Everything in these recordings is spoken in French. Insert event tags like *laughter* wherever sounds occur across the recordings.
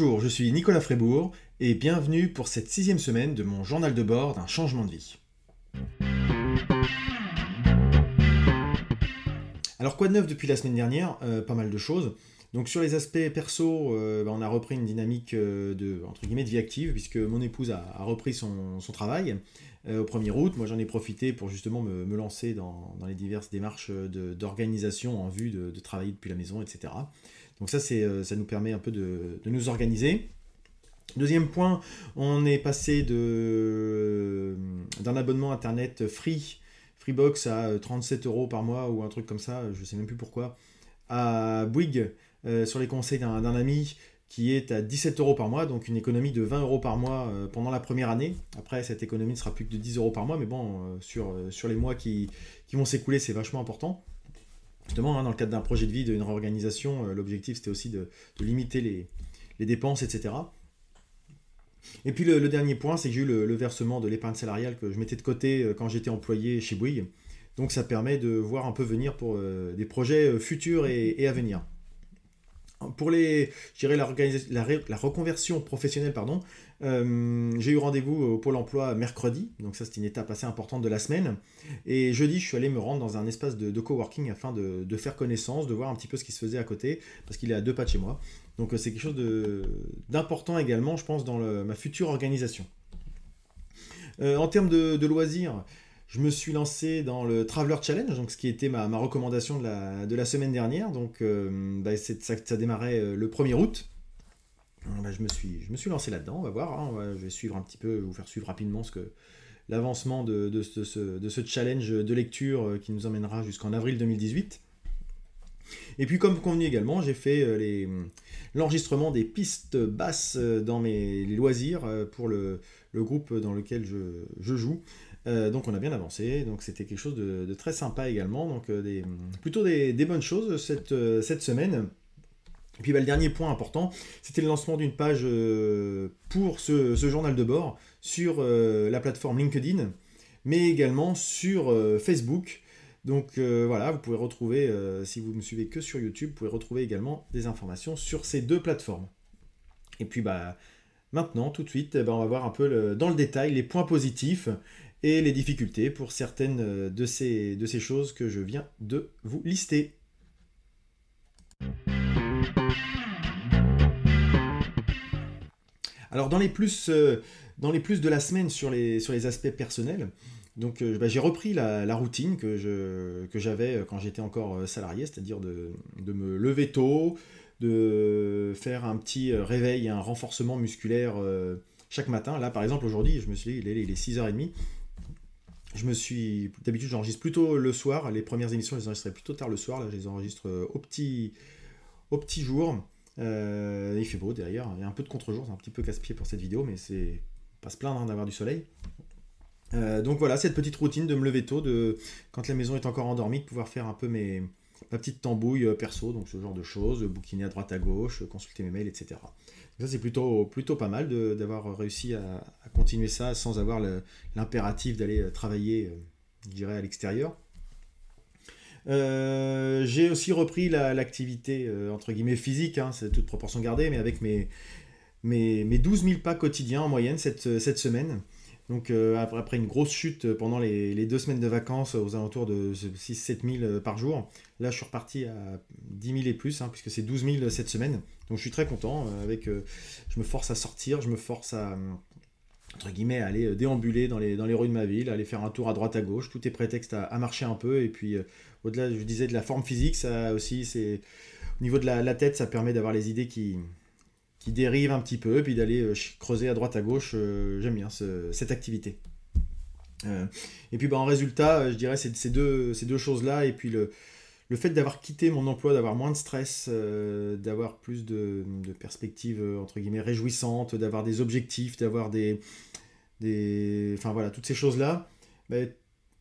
Bonjour, je suis Nicolas Frébourg et bienvenue pour cette sixième semaine de mon journal de bord d'un changement de vie. Alors quoi de neuf depuis la semaine dernière? Euh, Pas mal de choses. Donc sur les aspects perso, euh, bah, on a repris une dynamique euh, de, entre guillemets, de vie active puisque mon épouse a, repris son, travail au 1er août. Moi j'en ai profité pour justement me, lancer dans, les diverses démarches d'organisation en vue de, travailler depuis la maison, etc. Donc ça, ça nous permet un peu de, nous organiser. Deuxième point, on est passé d'un abonnement internet free Freebox à 37 euros par mois ou un truc comme ça, je sais même plus pourquoi, à Bouygues euh, sur les conseils d'un ami qui est à 17 euros par mois, donc une économie de 20 euros par mois euh, pendant la première année. Après, cette économie ne sera plus que de 10 euros par mois, mais bon, euh, sur les mois qui, vont s'écouler, c'est vachement important. Justement, hein, dans le cadre d'un projet de vie, d'une réorganisation, l'objectif c'était aussi de, limiter les, dépenses, etc. Et puis le, dernier point, c'est que j'ai eu le, versement de l'épargne salariale que je mettais de côté quand j'étais employé chez Bouygues. Donc ça permet de voir un peu venir pour des projets futurs et à venir. Pour les, je dirais la, la, reconversion professionnelle, pardon, euh, j'ai eu rendez-vous au Pôle Emploi mercredi, donc ça c'est une étape assez importante de la semaine. Et jeudi, je suis allé me rendre dans un espace de, coworking afin de, faire connaissance, de voir un petit peu ce qui se faisait à côté, parce qu'il est à deux pas de chez moi. Donc euh, c'est quelque chose d'important également, je pense, dans ma future organisation. Euh, en termes de, loisirs, je me suis lancé dans le Traveler Challenge, donc ce qui était ma, recommandation de la, semaine dernière. Donc bah, ça, démarrait le 1er août. Bah, je, me suis, je me suis lancé là-dedans, on va voir. Hein. je vais suivre un petit peu, vous faire suivre rapidement ce que l'avancement de, ce, challenge de lecture euh, qui nous emmènera jusqu'en avril 2018. Et puis comme convenu également, j'ai fait l'enregistrement des pistes basses dans mes loisirs pour le, groupe dans lequel je, joue. Euh, donc on a bien avancé, donc c'était quelque chose de, très sympa également, donc euh, plutôt des, bonnes choses euh, cette semaine. Et puis bah, le dernier point important, c'était le lancement d'une page pour ce, journal de bord sur la plateforme LinkedIn, mais également sur Facebook. Donc voilà, vous pouvez retrouver, si vous me suivez que sur YouTube, vous pouvez retrouver également des informations sur ces deux plateformes. Et puis bah maintenant, tout de suite, eh ben, on va voir un peu dans le détail les points positifs et les difficultés pour certaines euh, de ces choses que je viens de vous lister. Alors dans les plus, euh, dans les plus de la semaine sur les, sur les aspects personnels, donc euh, bah, j'ai repris la, routine que, je, que j'avais quand j'étais encore salarié, c'est-à-dire de, de, me lever tôt, de faire un petit réveil, un renforcement musculaire chaque matin. Là par exemple aujourd'hui, je me suis il est, il est 6h30, je me suis. D'habitude, j'enregistre plutôt le soir. Les premières émissions, je les enregistrais plutôt tard le soir. Là, je les enregistre euh, au petit, au petit jour. Euh, il fait beau derrière. Il y a un peu de contre-jour. C'est un petit peu casse-pied pour cette vidéo, mais c'est pas se plaindre hein, d'avoir du soleil. Euh, donc voilà, cette petite routine de me lever tôt, de quand la maison est encore endormie, de pouvoir faire un peu mes, ma petite tambouille perso, donc ce genre de choses, bouquiner à droite à gauche, consulter mes mails, etc. Ça, c'est plutôt, plutôt pas mal d'avoir réussi à, continuer ça sans avoir l'impératif d'aller euh, travailler, euh, je à l'extérieur. Euh, j'ai aussi repris l'activité, entre guillemets, physique, hein, c'est toute proportion gardée, mais avec mes, mes, mes 12 000 pas quotidiens en moyenne cette, cette semaine. Donc après une grosse chute pendant les, les, deux semaines de vacances aux alentours de 6-7 000 par jour, là je suis reparti à 10 000 et plus, hein, puisque c'est 12 000 cette semaine. Donc je suis très content. Euh, avec, euh, je me force à sortir, je me force à entre guillemets, aller euh, déambuler dans les, dans les rues de ma ville, aller faire un tour à droite à gauche. Tout est prétexte à, marcher un peu. Et puis, au-delà, je disais, de la forme physique, ça aussi, c'est au niveau de la, tête, ça permet d'avoir les idées qui, qui dérivent un petit peu, puis d'aller creuser à droite à gauche. J'aime bien cette activité. et puis, bah, en résultat, je dirais, ces deux, ces deux choses-là. Et puis, le, le fait d'avoir quitté mon emploi, d'avoir moins de stress, euh, d'avoir plus de, perspectives euh, entre guillemets réjouissantes, d'avoir des objectifs, d'avoir des, enfin voilà, toutes ces choses-là.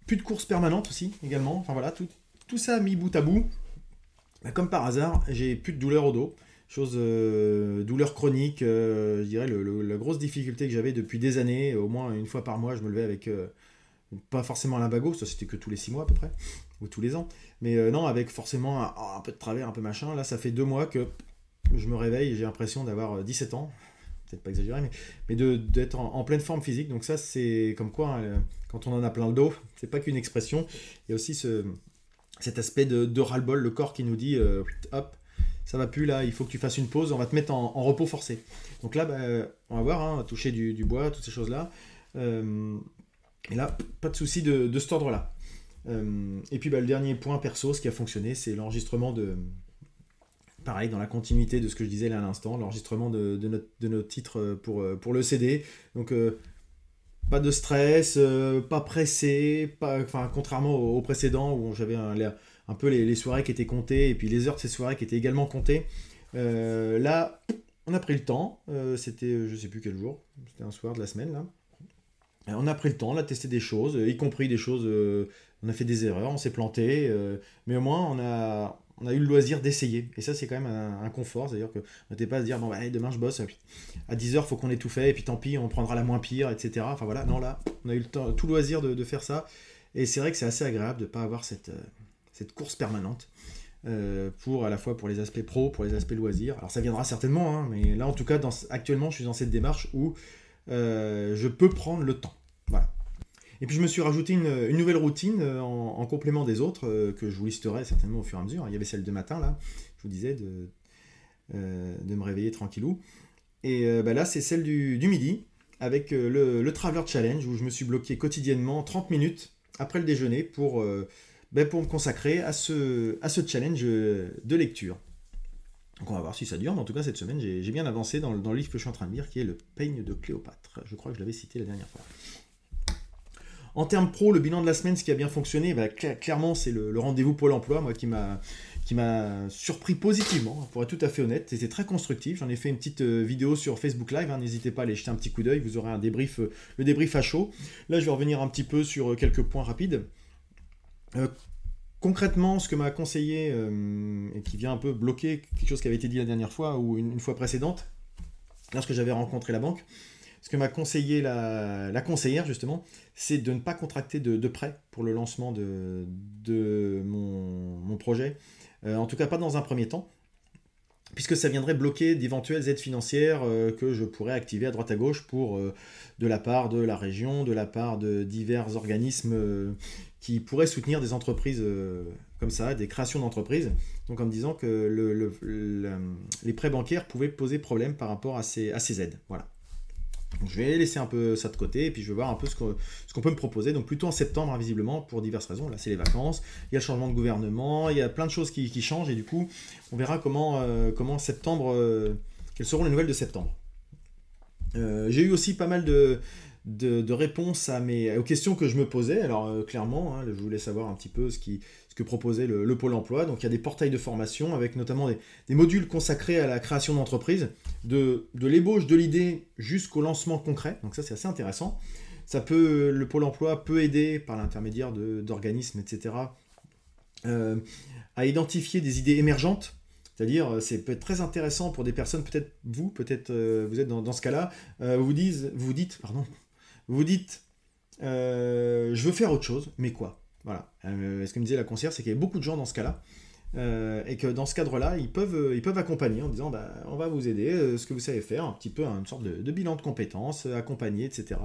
plus de courses permanentes aussi également. Enfin voilà, tout, tout ça mis bout à bout. Bah, comme par hasard, j'ai plus de douleur au dos. Chose, euh, douleur chronique, je dirais la grosse difficulté que j'avais depuis des années, au moins une fois par mois, je me levais avec pas forcément un lumbago, ça c'était que tous les six mois à peu près, ou tous les ans, mais euh, non, avec forcément un, peu de travers, un peu machin. Là, ça fait deux mois que je me réveille j'ai l'impression d'avoir 17 ans peut-être pas exagéré, mais, mais d'être en, pleine forme physique. Donc ça, c'est comme quoi, hein, quand on en a plein le dos, *laughs* c'est pas qu'une expression. Il y a aussi ce, cet aspect de, de ras-le-bol, le corps qui nous dit, euh, hop, ça va plus là, il faut que tu fasses une pause, on va te mettre en, repos forcé. Donc là, bah, on va voir, hein, toucher du, bois, toutes ces choses-là. Euh, et là, pas de souci de, de cet ordre-là. Euh, et puis bah, le dernier point perso, ce qui a fonctionné, c'est l'enregistrement de, pareil, dans la continuité de ce que je disais là à l'instant, l'enregistrement de, de, notre, de notre titre euh, pour, euh, pour le CD. Donc, pas de stress, pas pressé, pas, contrairement au, précédent où j'avais un, un, peu les, les, soirées qui étaient comptées et puis les heures de ces soirées qui étaient également comptées. là, on a pris le temps, c'était je sais plus quel jour, c'était un soir de la semaine là. On a pris le temps, on a testé des choses, y compris des choses, on a fait des erreurs, on s'est planté, mais au moins on a, eu le loisir d'essayer. Et ça, c'est quand même un, confort. C'est-à-dire que n'était pas à se dire, bon, bah, demain je bosse, à 10h, faut qu'on ait tout fait, et puis tant pis, on prendra la moins pire, etc. Enfin voilà, non, là, on a eu tout le loisir de, faire ça. Et c'est vrai que c'est assez agréable de ne pas avoir cette, euh, course permanente. Euh, pour à la fois pour les aspects pro, pour les aspects loisirs. Alors ça viendra certainement, hein, mais là en tout cas, actuellement, je suis dans cette démarche où euh, je peux prendre le temps. Voilà. Et puis je me suis rajouté une, nouvelle routine euh, en, complément des autres euh, que je vous listerai certainement au fur et à mesure. Il y avait celle de matin là, je vous disais de, euh, me réveiller tranquillou. Et bah là c'est celle du, midi avec le, le, Traveler Challenge où je me suis bloqué quotidiennement 30 minutes après le déjeuner pour, bah, me consacrer à ce, challenge de lecture. Donc on va voir si ça dure, mais en tout cas cette semaine j'ai bien avancé dans, le livre que je suis en train de lire qui est Le peigne de Cléopâtre. Je crois que je l'avais cité la dernière fois. En termes pro, le bilan de la semaine, ce qui a bien fonctionné, bah, clairement, c'est le, rendez-vous Pôle emploi, moi, qui m'a surpris positivement, pour être tout à fait honnête. C'était très constructif. J'en ai fait une petite euh, vidéo sur Facebook Live. Hein. N'hésitez pas à aller jeter un petit coup d'œil. Vous aurez un débrief, euh, le débrief à chaud. Là, je vais revenir un petit peu sur euh, quelques points rapides. concrètement, ce que m'a conseillé et qui vient un peu bloquer quelque chose qui avait été dit la dernière fois ou une fois précédente, lorsque j'avais rencontré la banque, ce que m'a conseillé la, conseillère, justement, c'est de ne pas contracter de, prêt pour le lancement de, mon, projet. Euh, en tout cas, pas dans un premier temps puisque ça viendrait bloquer d'éventuelles aides financières euh, que je pourrais activer à droite à gauche pour euh, de la part de la région, de la part de divers organismes qui pourraient soutenir des entreprises comme ça, des créations d'entreprises. Donc en me disant que les prêts bancaires pouvaient poser problème par rapport à ces, à ces aides. Voilà je vais laisser un peu ça de côté et puis je vais voir un peu ce qu'on peut me proposer. Donc plutôt en septembre, invisiblement, pour diverses raisons. Là, c'est les vacances, il y a le changement de gouvernement, il y a plein de choses qui, changent et du coup, on verra comment, euh, septembre, euh, quelles seront les nouvelles de septembre. Euh, j'ai eu aussi pas mal de, réponses aux questions que je me posais. Alors clairement, hein, je voulais savoir un petit peu ce qui, que proposait le, Pôle emploi. Donc il y a des portails de formation avec notamment des, modules consacrés à la création d'entreprises, de, l'ébauche de l'idée jusqu'au lancement concret. Donc ça c'est assez intéressant. Ça peut, le Pôle emploi peut aider par l'intermédiaire d'organismes, etc., euh, à identifier des idées émergentes. C'est-à-dire, euh, c'est peut être très intéressant pour des personnes, peut-être vous, peut-être euh, vous êtes dans, ce cas-là, vous, vous dites, pardon, vous dites, je veux faire autre chose, mais quoi? Voilà. Euh, ce que me disait la concierge, c'est qu'il y a beaucoup de gens dans ce cas-là. Euh, et que dans ce cadre-là, ils peuvent, euh, ils peuvent accompagner en disant bah, on va vous aider, ce que vous savez faire, un petit peu une sorte de, bilan de compétences, accompagner, etc.,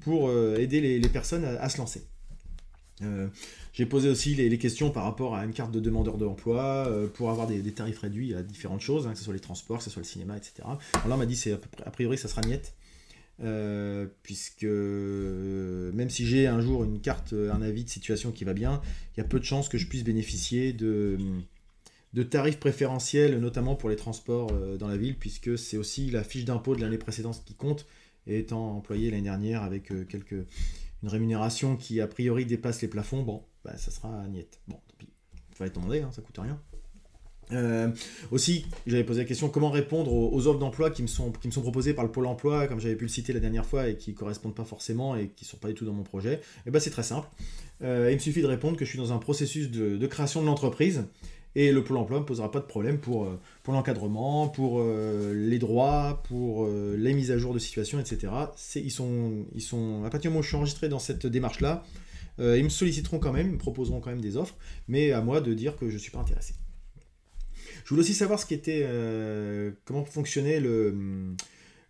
pour aider les, personnes à, se lancer. J'ai posé aussi les, questions par rapport à une carte de demandeur d'emploi, pour avoir des, tarifs réduits à différentes choses, hein, que ce soit les transports, que ce soit le cinéma, etc. Alors là, on m'a dit c'est a priori ça sera niette. Euh, puisque euh, même si j'ai un jour une carte, un avis de situation qui va bien, il y a peu de chances que je puisse bénéficier de, de tarifs préférentiels, notamment pour les transports euh, dans la ville, puisque c'est aussi la fiche d'impôt de l'année précédente qui compte, et étant employé l'année dernière avec quelques, une rémunération qui a priori dépasse les plafonds, bon, bah, ça sera niette. Bon, tant pis, il fallait demander, hein, ça coûte rien. Euh, aussi, j'avais posé la question comment répondre aux, offres d'emploi qui, me sont, proposées par le Pôle emploi, comme j'avais pu le citer la dernière fois, et qui ne correspondent pas forcément et qui ne sont pas du tout dans mon projet? Et eh ben c'est très simple. Euh, il me suffit de répondre que je suis dans un processus de, création de l'entreprise et le Pôle emploi ne me posera pas de problème pour, euh, l'encadrement, pour les droits, pour les mises à jour de situation, etc. Ils sont, à partir du moment où je suis enregistré dans cette démarche-là, ils me solliciteront quand même, ils me proposeront quand même des offres, mais à moi de dire que je ne suis pas intéressé. Je voulais aussi savoir ce euh, comment fonctionnait le,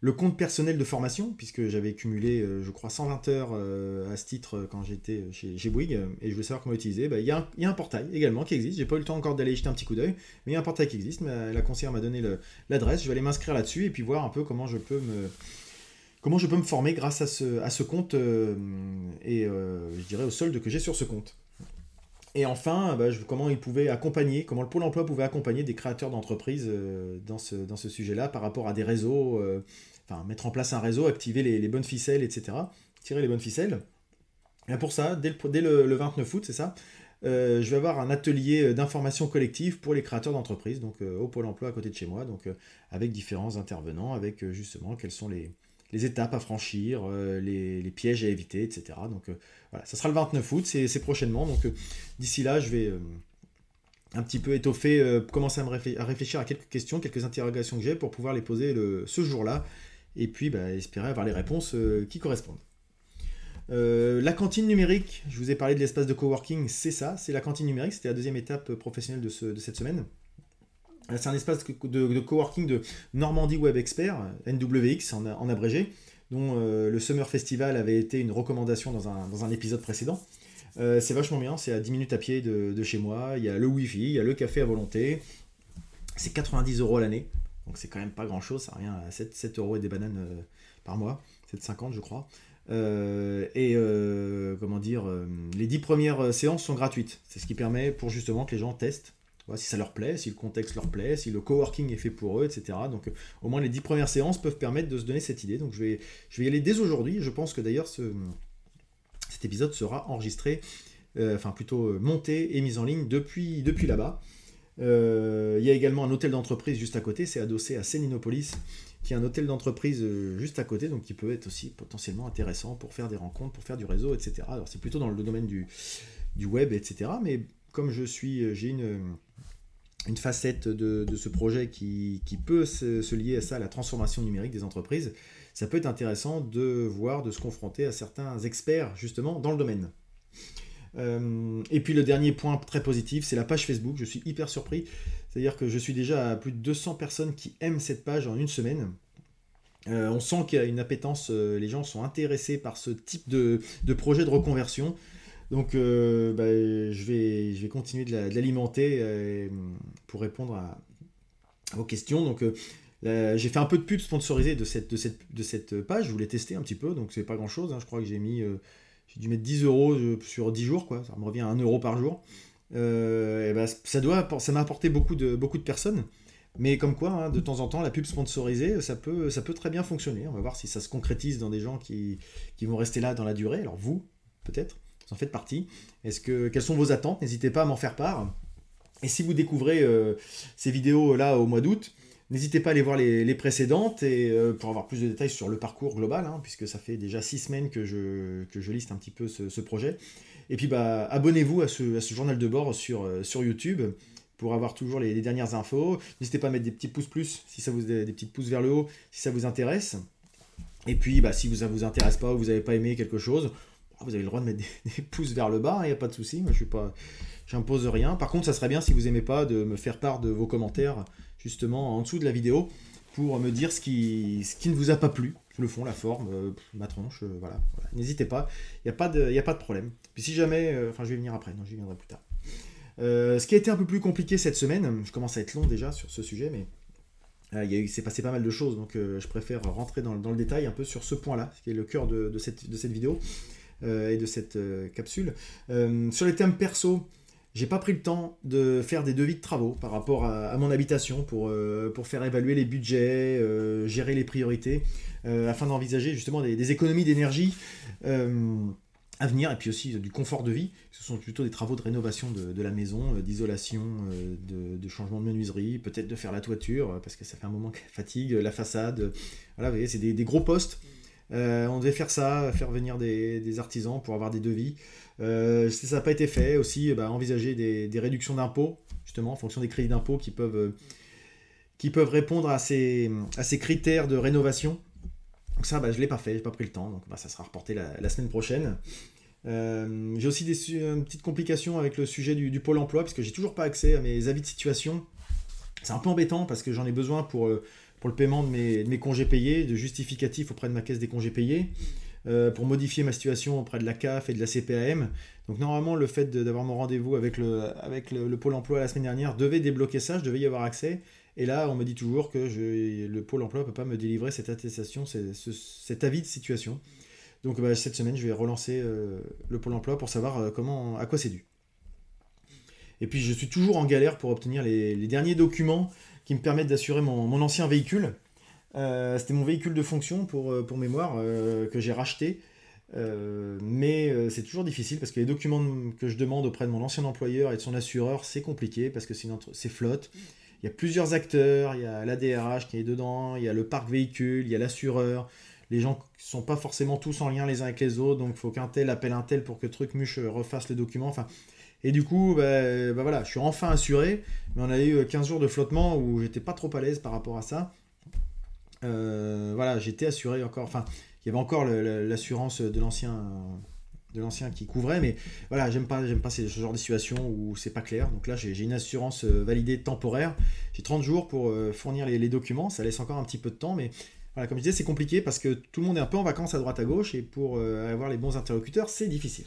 le compte personnel de formation, puisque j'avais cumulé, euh, je crois, 120 heures euh, à ce titre quand j'étais chez, chez et je voulais savoir comment l'utiliser. Bah, il y, a un portail également qui existe, j'ai pas eu le temps encore d'aller jeter un petit coup d'œil, mais il y a un portail qui existe, la conseillère m'a donné l'adresse, je vais aller m'inscrire là-dessus et puis voir un peu comment je peux me comment je peux me former grâce à ce, à ce compte et je dirais au solde que j'ai sur ce compte. Et enfin, bah, comment il pouvait accompagner, comment le Pôle emploi pouvait accompagner des créateurs d'entreprises euh, dans ce, sujet-là par rapport à des réseaux, euh, enfin mettre en place un réseau, activer les, bonnes ficelles, etc. Tirer les bonnes ficelles. Et pour ça, dès le, dès le, 29 août, c'est ça, euh, je vais avoir un atelier d'information collective pour les créateurs d'entreprises, donc au Pôle emploi à côté de chez moi, donc avec différents intervenants, avec justement quels sont les, les étapes à franchir, euh, les, pièges à éviter, etc. Donc euh, voilà, ça sera le 29 août, c'est prochainement. Donc euh, d'ici là, je vais un petit peu étoffer, commencer à, me réfléchir à quelques questions, quelques interrogations que j'ai pour pouvoir les poser ce jour-là, et puis bah, espérer avoir les réponses qui correspondent. la cantine numérique, je vous ai parlé de l'espace de coworking, c'est ça, c'est la cantine numérique, c'était la deuxième étape professionnelle de cette semaine. C'est un espace de, coworking de Normandie Web Expert, NWX en, abrégé, dont euh, le Summer Festival avait été une recommandation dans un, épisode précédent. Euh, c'est vachement bien, c'est à 10 minutes à pied de, chez moi, il y a le Wi-Fi, il y a le café à volonté, c'est 90 euros l'année, donc c'est quand même pas grand chose, ça revient à 7, euros et des bananes euh, par mois, 7,50 je crois. et comment dire, les 10 premières séances sont gratuites, c'est ce qui permet pour justement que les gens testent si ça leur plaît, si le contexte leur plaît, si le coworking est fait pour eux, etc. Donc euh, au moins les dix premières séances peuvent permettre de se donner cette idée. Donc je vais, je vais y aller dès aujourd'hui. Je pense que d'ailleurs ce, cet épisode sera enregistré, euh, enfin plutôt euh, monté et mis en ligne depuis, depuis là-bas. il y a également un hôtel d'entreprise juste à côté, c'est adossé à Séninopolis, qui est un hôtel d'entreprise juste à côté, donc qui peut être aussi potentiellement intéressant pour faire des rencontres, pour faire du réseau, etc. Alors c'est plutôt dans le domaine du, du web, etc. Mais comme je suis, j'ai une une facette de, ce projet qui, peut se, lier à ça, la transformation numérique des entreprises, ça peut être intéressant de voir, de se confronter à certains experts justement dans le domaine. Euh, et puis le dernier point très positif, c'est la page Facebook. Je suis hyper surpris. C'est-à-dire que je suis déjà à plus de 200 personnes qui aiment cette page en une semaine. Euh, on sent qu'il y a une appétence, euh, les gens sont intéressés par ce type de projet de reconversion. Donc, euh, bah, je, vais, continuer de l'alimenter euh, pour répondre à, vos questions. Donc, euh, j'ai fait un peu de pub sponsorisée de cette, page. Je voulais tester un petit peu, donc c'est pas grand chose. Hein. Je crois que j'ai mis, j'ai dû mettre 10 euros sur 10 jours, quoi. Ça me revient à 1 euro par jour. et bah, ça doit, ça m'a apporté beaucoup de, personnes. Mais comme quoi, hein, de temps en temps, la pub sponsorisée, ça peut, ça peut très bien fonctionner. On va voir si ça se concrétise dans des gens qui, qui vont rester là dans la durée. Alors vous, peut-être vous en faites partie. Est-ce que, quelles sont vos attentes? N'hésitez pas à m'en faire part. Et si vous découvrez euh, ces vidéos-là au mois d'août, n'hésitez pas à aller voir les, précédentes et, euh, pour avoir plus de détails sur le parcours global, hein, puisque ça fait déjà six semaines que je, liste un petit peu ce, projet. Et puis bah, abonnez-vous à ce, journal de bord sur, euh, sur YouTube pour avoir toujours les, dernières infos. N'hésitez pas à mettre des petits pouces plus, si ça vous des, petits pouces vers le haut, si ça vous intéresse. Et puis, bah, si ça vous intéresse pas ou vous n'avez pas aimé quelque chose, vous avez le droit de mettre des, *laughs* pouces vers le bas, il n'y a pas de souci. Moi, je suis pas, j'impose rien. Par contre, ça serait bien si vous aimez pas de me faire part de vos commentaires justement en dessous de la vidéo pour me dire ce qui, ce qui ne vous a pas plu. Le fond, la forme, euh, ma tronche, euh, voilà. N'hésitez pas, il n'y a, pas de, a pas de problème. Puis si jamais, euh, enfin je vais venir après, non, j'y viendrai plus tard. ce qui a été un peu plus compliqué cette semaine, je commence à être long déjà sur ce sujet, mais il s'est passé pas mal de choses, donc je préfère rentrer dans, dans, le détail un peu sur ce point-là, qui est le cœur de, de, cette, de cette vidéo. Euh, et de cette euh, capsule. Euh, sur les thèmes perso, j'ai pas pris le temps de faire des devis de travaux par rapport à, mon habitation pour, pour faire évaluer les budgets, gérer les priorités, afin d'envisager justement des, économies d'énergie à venir et puis aussi du confort de vie. Ce sont plutôt des travaux de rénovation de, la maison, d'isolation, de, changement de menuiserie, peut-être de faire la toiture parce que ça fait un moment qu'elle fatigue, la façade. Voilà, vous voyez, c'est des, des, gros postes euh, on devait faire ça, faire venir des, artisans pour avoir des devis. Euh, ça n'a pas été fait, aussi bah, envisager des, réductions d'impôts, justement, en fonction des crédits d'impôts qui peuvent, euh, qui peuvent répondre à ces, à ces critères de rénovation. Donc ça, bah, je ne l'ai pas fait, je n'ai pas pris le temps, donc bah, ça sera reporté la, semaine prochaine. j'ai aussi une petite complication avec le sujet du, du pôle emploi, puisque j'ai toujours pas accès à mes avis de situation C'est un peu embêtant parce que j'en ai besoin pour, pour le paiement de mes, congés payés, de justificatifs auprès de ma caisse des congés payés, pour modifier ma situation auprès de la CAF et de la CPAM. Donc normalement, le fait d'avoir mon rendez-vous avec, le, Pôle emploi la semaine dernière devait débloquer ça, je devais y avoir accès. Et là, on me dit toujours que le Pôle emploi ne peut pas me délivrer cette attestation, cet avis de situation. Donc bah, cette semaine, je vais relancer euh, le Pôle emploi pour savoir euh, comment, à quoi c'est dû. Et puis je suis toujours en galère pour obtenir les, derniers documents qui me permettent d'assurer mon, ancien véhicule. Euh, c'était mon véhicule de fonction pour, pour mémoire que j'ai racheté. mais c'est toujours difficile parce que les documents que je demande auprès de mon ancien employeur et de son assureur, c'est compliqué parce que c'est flotte. Il y a plusieurs acteurs, il y a l'ADRH qui est dedans, il y a le parc véhicule, il y a l'assureur, les gens ne sont pas forcément tous en lien les uns avec les autres, donc il faut qu'un tel appelle un tel pour que Truc Muche refasse le document. Enfin, et du coup, bah, bah voilà, je suis enfin assuré, mais on a eu 15 jours de flottement où j'étais pas trop à l'aise par rapport à ça. Euh, voilà, j'étais assuré encore, enfin, il y avait encore l'assurance de l'ancien de l'ancien qui couvrait, mais voilà, j'aime pas, pas ce genre de situation où c'est pas clair. Donc là, j'ai une assurance euh, validée temporaire. J'ai 30 jours pour euh, fournir les, les, documents. Ça laisse encore un petit peu de temps, mais voilà, comme je disais, c'est compliqué parce que tout le monde est un peu en vacances à droite à gauche et pour euh, avoir les bons interlocuteurs, c'est difficile.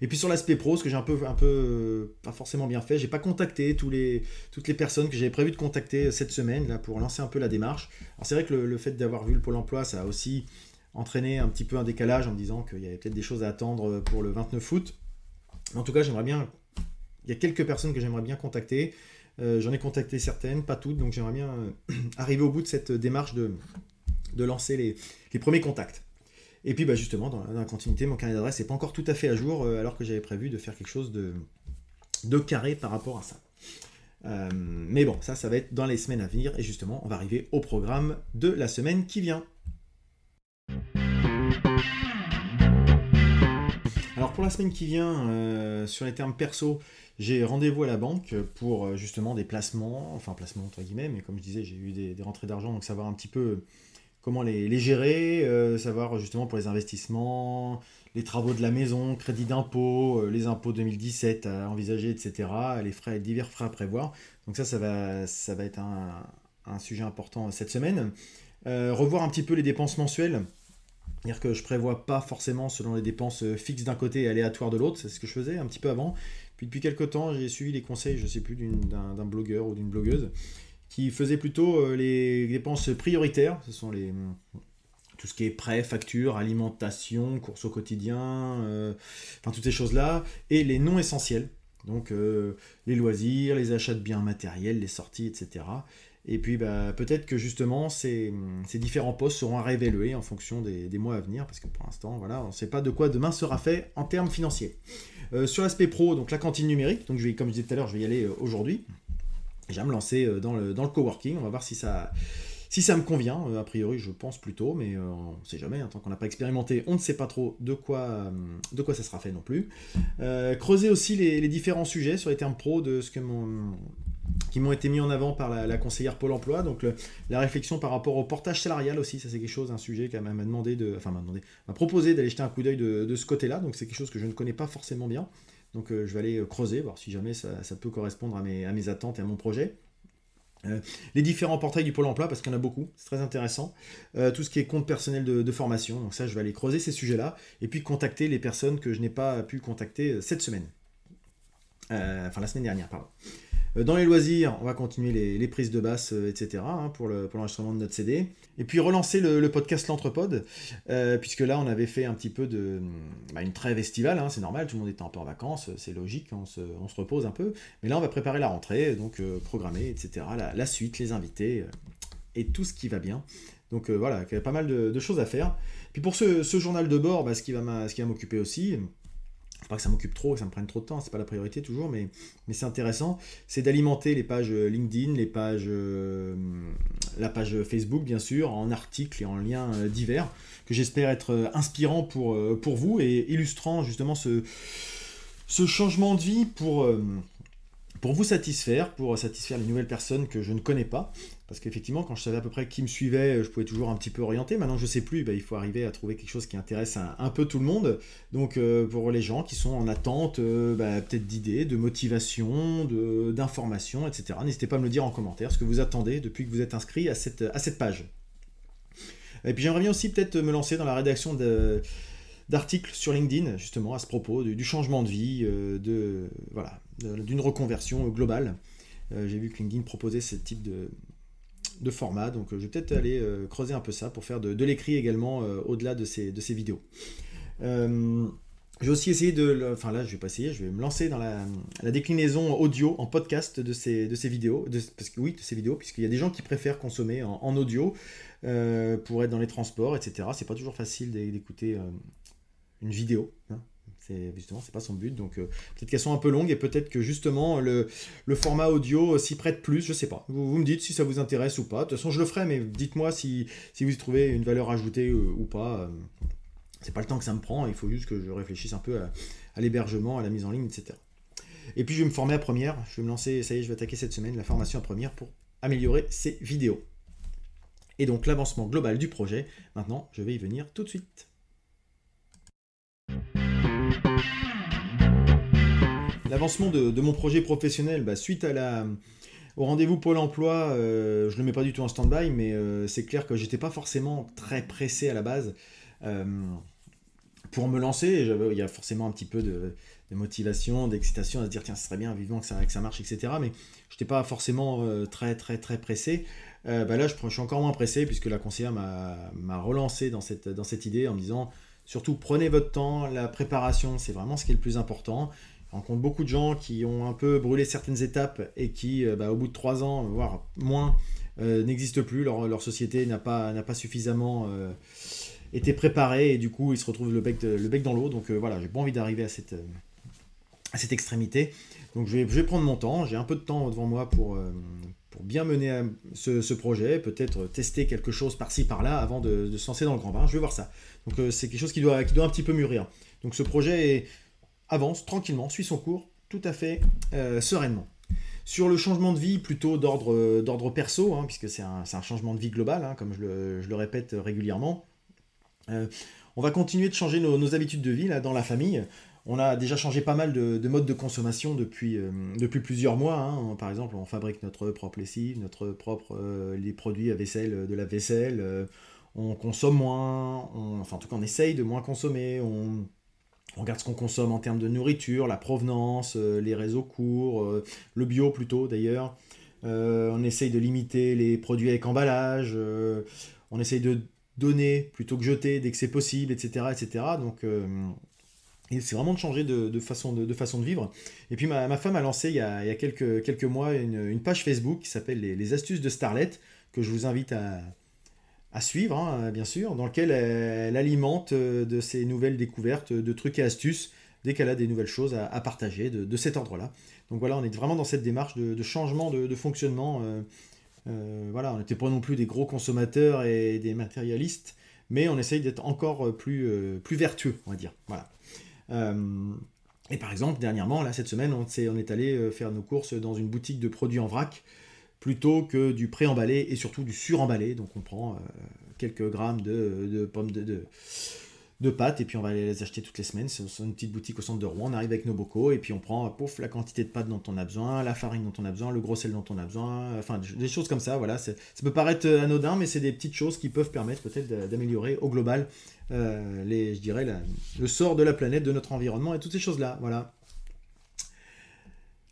Et puis sur l'aspect pro, ce que j'ai un peu, un peu euh, pas forcément bien fait, j'ai pas contacté les, toutes les personnes que j'avais prévu de contacter euh, cette semaine là pour lancer un peu la démarche. Alors c'est vrai que le, fait d'avoir vu le pôle emploi, ça a aussi entraîné un petit peu un décalage en me disant qu'il y avait peut-être des choses à attendre pour le 29 août. En tout cas, j'aimerais bien. Il y a quelques personnes que j'aimerais bien contacter. Euh, j'en ai contacté certaines, pas toutes, donc j'aimerais bien euh, *clears throat* arriver au bout de cette démarche de, de lancer les, premiers contacts. Et puis bah, justement, dans la, continuité, mon carnet d'adresse n'est pas encore tout à fait à jour, euh, alors que j'avais prévu de faire quelque chose de, carré par rapport à ça. mais bon, ça, ça va être dans les semaines à venir, et justement, on va arriver au programme de la semaine qui vient. Alors pour la semaine qui vient, sur les termes perso, j'ai rendez-vous à la banque pour euh, justement des placements, enfin placements entre guillemets, mais comme je disais, j'ai eu des, rentrées d'argent, donc savoir un petit peu comment les, gérer, euh, savoir justement pour les investissements, les travaux de la maison, crédit d'impôt, euh, les impôts 2017 à envisager, etc., les frais, divers frais à prévoir. Donc ça, ça va, ça va être un, sujet important cette semaine. revoir un petit peu les dépenses mensuelles. C'est-à-dire que je prévois pas forcément selon les dépenses fixes d'un côté et aléatoires de l'autre, c'est ce que je faisais un petit peu avant. Puis depuis quelques temps, j'ai suivi les conseils, je sais plus, d'un blogueur ou d'une blogueuse qui faisait plutôt euh, les dépenses prioritaires. Ce sont les tout ce qui est prêt, facture, alimentation, courses au quotidien, euh, enfin toutes ces choses-là, et les non essentiels. Donc euh, les loisirs, les achats de biens matériels, les sorties, etc. Et puis bah, peut-être que justement ces, différents postes seront à révéler en fonction des, mois à venir, parce que pour l'instant, voilà, on ne sait pas de quoi demain sera fait en termes financiers. Sur l'aspect pro, donc la cantine numérique, donc je comme je disais tout à l'heure, je vais y aller aujourd'hui. Je vais me lancer euh, dans le, dans le coworking, on va voir si ça, si ça me convient. a priori, je pense plutôt, mais on ne sait jamais, hein, tant qu'on n'a pas expérimenté, on ne sait pas trop de quoi, de quoi ça sera fait non plus. creuser aussi les, différents sujets sur les termes pro de ce que qui m'ont été mis en avant par la, conseillère Pôle Emploi. Donc la réflexion par rapport au portage salarial aussi, ça c'est quelque chose, un sujet qu'elle m'a demandé de, enfin m'a demandé, m'a proposé d'aller jeter un coup d'œil de, ce côté-là. Donc c'est quelque chose que je ne connais pas forcément bien. Donc euh, je vais aller euh, creuser, voir si jamais ça, peut correspondre à mes, attentes et à mon projet. Euh, les différents portails du Pôle emploi, parce qu'il y en a beaucoup, c'est très intéressant. tout ce qui est compte personnel de, formation, donc ça je vais aller creuser ces sujets-là, et puis contacter les personnes que je n'ai pas pu contacter cette semaine. enfin la semaine dernière, pardon. Dans les loisirs, on va continuer les, prises de basse, etc. Hein, pour l'enregistrement de notre CD. Et puis relancer le, podcast L'Entrepode, euh, puisque là on avait fait un petit peu de bah, une trêve estivale, hein, c'est normal, tout le monde était un peu en vacances, c'est logique, on se, repose un peu. Mais là on va préparer la rentrée, donc programmer, etc. La, suite, les invités et tout ce qui va bien. Donc voilà, il y a pas mal de, choses à faire. Puis pour ce, journal de bord, bah, ce qui va m'occuper aussi, pas que ça m'occupe trop, que ça me prenne trop de temps, c'est pas la priorité toujours, mais, c'est intéressant, c'est d'alimenter les pages LinkedIn, les pages, euh, la page Facebook bien sûr, en articles et en liens euh, divers, que j'espère être euh, inspirant pour, vous et illustrant justement ce, changement de vie pour vous satisfaire, pour satisfaire les nouvelles personnes que je ne connais pas. Parce qu'effectivement, quand je savais à peu près qui me suivait, je pouvais toujours un petit peu orienter. Maintenant, je ne sais plus, bah, il faut arriver à trouver quelque chose qui intéresse un, peu tout le monde. Donc, euh, pour les gens qui sont en attente, euh, bah, peut-être d'idées, de motivation, d'informations, etc., n'hésitez pas à me le dire en commentaire, ce que vous attendez depuis que vous êtes inscrit à cette, à cette page. Et puis, j'aimerais bien aussi peut-être me lancer dans la rédaction d'articles sur LinkedIn, justement, à ce propos, du, changement de vie, euh, de, voilà, d'une reconversion globale. Euh, j'ai vu que LinkedIn proposait ce type de, de format, donc euh, je vais peut-être aller euh, creuser un peu ça pour faire de, l'écrit également au-delà de ces, de ces vidéos. j'ai aussi essayé de, enfin là je vais pas essayer, je vais me lancer dans la, déclinaison audio en podcast de ces, de vidéos, parce que oui, de ces vidéos, puisqu'il y a des gens qui préfèrent consommer en, audio pour être dans les transports, etc. C'est pas toujours facile d'écouter une vidéo. Hein. C'est justement, c'est pas son but. Donc, euh, peut-être qu'elles sont un peu longues et peut-être que justement le, format audio s'y prête plus. Je sais pas. Vous, me dites si ça vous intéresse ou pas. De toute façon, je le ferai, mais dites-moi si, vous y trouvez une valeur ajoutée euh, ou pas. Euh, c'est pas le temps que ça me prend. Il faut juste que je réfléchisse un peu à, l'hébergement, à la mise en ligne, etc. Et puis, je vais me former à première. Je vais me lancer. Ça y est, je vais attaquer cette semaine la formation à première pour améliorer ces vidéos. Et donc, l'avancement global du projet. Maintenant, je vais y venir tout de suite. L'avancement de, mon projet professionnel, bah, suite au rendez-vous Pôle emploi, euh, je ne le mets pas du tout en stand-by, mais euh, c'est clair que j'étais pas forcément très pressé à la base euh, pour me lancer. Il y a forcément un petit peu de, motivation, d'excitation à se dire tiens, ce serait bien, vivement que ça, marche, etc. Mais je n'étais pas forcément très, très, très pressé. Bah là, je, je, suis encore moins pressé puisque la conseillère m'a relancé dans cette, dans cette idée en me disant surtout prenez votre temps, la préparation, c'est vraiment ce qui est le plus important rencontre beaucoup de gens qui ont un peu brûlé certaines étapes et qui, euh, bah, au bout de trois ans, voire moins, euh, n'existent plus. Leur, société n'a pas, pas suffisamment euh, été préparée et du coup, ils se retrouvent le bec, le bec dans l'eau. Donc voilà, j'ai pas envie d'arriver à cette, à cette extrémité. Donc je vais, prendre mon temps. J'ai un peu de temps devant moi pour, pour bien mener ce, projet, peut-être tester quelque chose par-ci par-là avant de, se lancer dans le grand bain. Je vais voir ça. Donc c'est quelque chose qui doit, qui doit un petit peu mûrir. Donc ce projet est avance tranquillement, suit son cours tout à fait euh, sereinement. Sur le changement de vie, plutôt d'ordre, euh, perso, hein, puisque c'est un, changement de vie global, hein, comme je le, répète régulièrement, euh, on va continuer de changer nos, habitudes de vie là, dans la famille. On a déjà changé pas mal de, modes de consommation depuis, depuis plusieurs mois. Hein. Par exemple, on fabrique notre propre lessive, notre propre les produits à vaisselle de la vaisselle. on consomme moins, enfin en tout cas on essaye de moins consommer. On, on regarde ce qu'on consomme en termes de nourriture, la provenance, euh, les réseaux courts, euh, le bio plutôt d'ailleurs. Euh, on essaye de limiter les produits avec emballage. on essaye de donner plutôt que jeter dès que c'est possible, etc. etc. Donc c'est vraiment de changer de, façon, de, façon de vivre. Et puis ma, femme a lancé il y a, quelques, mois une, page Facebook qui s'appelle les, les, astuces de Starlet, que je vous invite à, à suivre, hein, bien sûr, dans lequel elle, alimente euh, de ses nouvelles découvertes, de trucs et astuces, dès qu'elle a des nouvelles choses à, partager de, cet ordre-là. Donc voilà, on est vraiment dans cette démarche de, changement de, fonctionnement. Euh, euh, voilà, on n'était pas non plus des gros consommateurs et des matérialistes, mais on essaye d'être encore plus, plus vertueux, on va dire. Voilà. et par exemple, dernièrement, là, cette semaine, on, on est allé faire nos courses dans une boutique de produits en vrac plutôt que du pré-emballé et surtout du sur-emballé. Donc on prend euh, quelques grammes de, pommes de, de, et puis on va aller les acheter toutes les semaines. C'est une petite boutique au centre de Rouen. On arrive avec nos bocaux et puis on prend pouf, la quantité de pâtes dont on a besoin, la farine dont on a besoin, le gros sel dont on a besoin, enfin des choses comme ça. Voilà, ça peut paraître anodin, mais c'est des petites choses qui peuvent permettre peut-être d'améliorer au global euh, je dirais, le sort de la planète, de notre environnement et toutes ces choses-là. Voilà.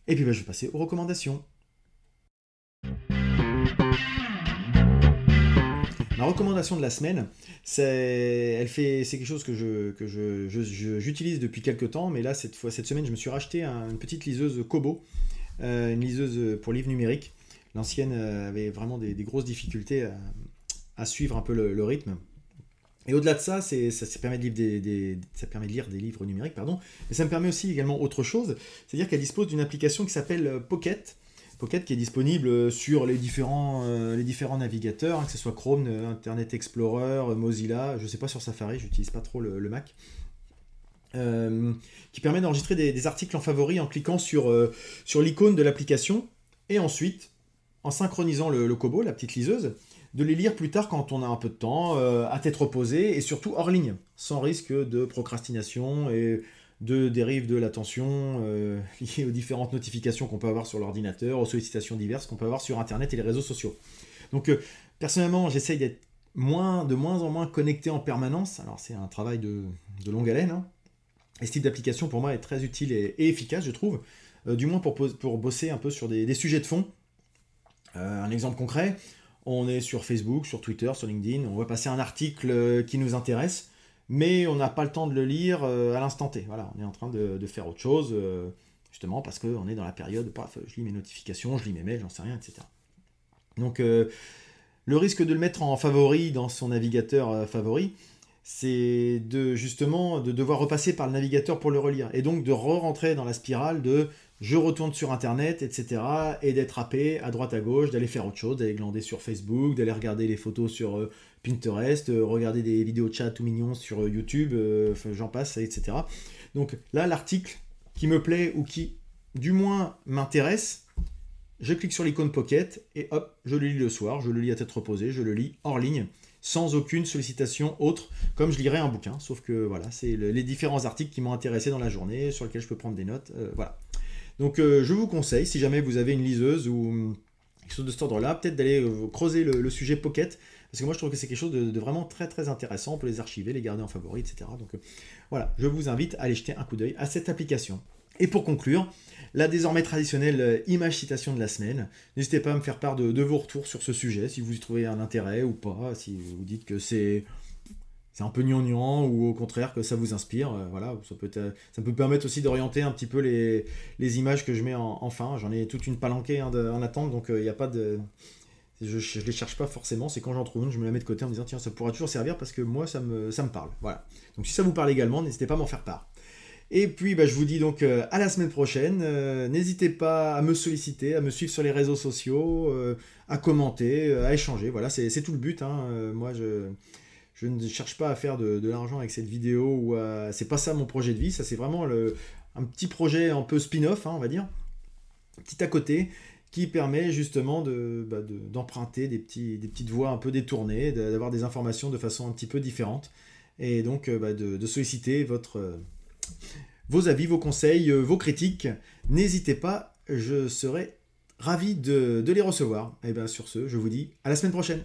Et puis bah, je vais passer aux recommandations. Ma recommandation de la semaine, c'est, quelque chose que j'utilise depuis quelques temps, mais là cette fois, cette semaine, je me suis racheté une petite liseuse Kobo, euh, une liseuse pour livres numériques. L'ancienne euh, avait vraiment des, grosses difficultés à, suivre un peu le, rythme. Et au-delà de ça, ça, permet de lire des, ça permet de lire des livres numériques, pardon. Mais ça me permet aussi également autre chose, c'est-à-dire qu'elle dispose d'une application qui s'appelle Pocket, Pocket qui est disponible euh, sur les différents, euh, les différents navigateurs, hein, que ce soit Chrome, euh, Internet Explorer, Mozilla, je ne sais pas sur Safari, j'utilise pas trop le, Mac. qui permet d'enregistrer des, articles en favori en cliquant sur, sur l'icône de l'application et ensuite, en synchronisant le, le, la petite liseuse, de les lire plus tard quand on a un peu de temps, à tête reposée et surtout hors ligne, sans risque de procrastination et de dérive de l'attention euh, *laughs* liée aux différentes notifications qu'on peut avoir sur l'ordinateur, aux sollicitations diverses qu'on peut avoir sur Internet et les réseaux sociaux. Donc euh, personnellement, j'essaye d'être de moins en moins connecté en permanence. Alors c'est un travail de, longue haleine. Hein. Et ce type d'application pour moi est très utile et, efficace, je trouve. Euh, du moins pour, bosser un peu sur des, des sujets de fond. un exemple concret, on est sur Facebook, sur Twitter, sur LinkedIn, on va passer un article qui nous intéresse mais on n'a pas le temps de le lire euh, à l'instant T. Voilà, on est en train de, faire autre chose, euh, justement parce qu'on est dans la période, je lis mes notifications, je lis mes mails, j'en sais rien, etc. Donc euh, le risque de le mettre en favori dans son navigateur favori, c'est de justement de devoir repasser par le navigateur pour le relire, et donc de re-rentrer dans la spirale de je retourne sur internet, etc. et d'être happé à droite à gauche, d'aller faire autre chose, d'aller glander sur Facebook, d'aller regarder les photos sur Pinterest, euh, regarder des vidéos de chat tout mignons sur euh, YouTube, euh, j'en passe, etc. Donc là, l'article qui me plaît ou qui, du moins, m'intéresse, je clique sur l'icône Pocket et hop, je le lis le soir, je le lis à tête reposée, je le lis hors ligne, sans aucune sollicitation autre, comme je lirais un bouquin. Sauf que voilà, c'est les différents articles qui m'ont intéressé dans la journée, sur lesquels je peux prendre des notes. voilà. Donc je vous conseille, si jamais vous avez une liseuse ou quelque chose de cet ordre-là, peut-être d'aller creuser le, sujet Pocket. Parce que moi, je trouve que c'est quelque chose de, vraiment très très intéressant. On peut les archiver, les garder en favori, etc. Donc euh, voilà, je vous invite à aller jeter un coup d'œil à cette application. Et pour conclure, la désormais traditionnelle euh, image citation de la semaine. N'hésitez pas à me faire part de, vos retours sur ce sujet, si vous y trouvez un intérêt ou pas, si vous dites que c'est c'est un peu gnangnan ou au contraire que ça vous inspire. Euh, voilà, ça peut, peut permettre aussi d'orienter un petit peu les, images que je mets en, fin. J'en ai toute une palanquée hein, en attente, donc il n'y a pas de je, ne les cherche pas forcément, c'est quand j'en trouve une, je me la mets de côté en me disant tiens, ça pourra toujours servir parce que moi, ça me, ça me parle. Voilà. Donc si ça vous parle également, n'hésitez pas à m'en faire part. Et puis, bah, je vous dis donc euh, à la semaine prochaine. Euh, n'hésitez pas à me solliciter, à me suivre sur les réseaux sociaux, euh, à commenter, à échanger. Voilà, c'est tout le but. Hein. moi, je, je ne cherche pas à faire de, l'argent avec cette vidéo. ou C'est pas ça mon projet de vie. Ça, c'est vraiment un petit projet un peu spin-off, hein, on va dire. Petit à côté qui permet justement bah, d'emprunter des, petites voies un peu détournées, d'avoir des informations de façon un petit peu différente, et donc euh, bah, de, solliciter votre, euh, vos avis, vos conseils, euh, vos critiques. N'hésitez pas, je serai ravi de, de les recevoir. Et bien sur ce, je vous dis à la semaine prochaine.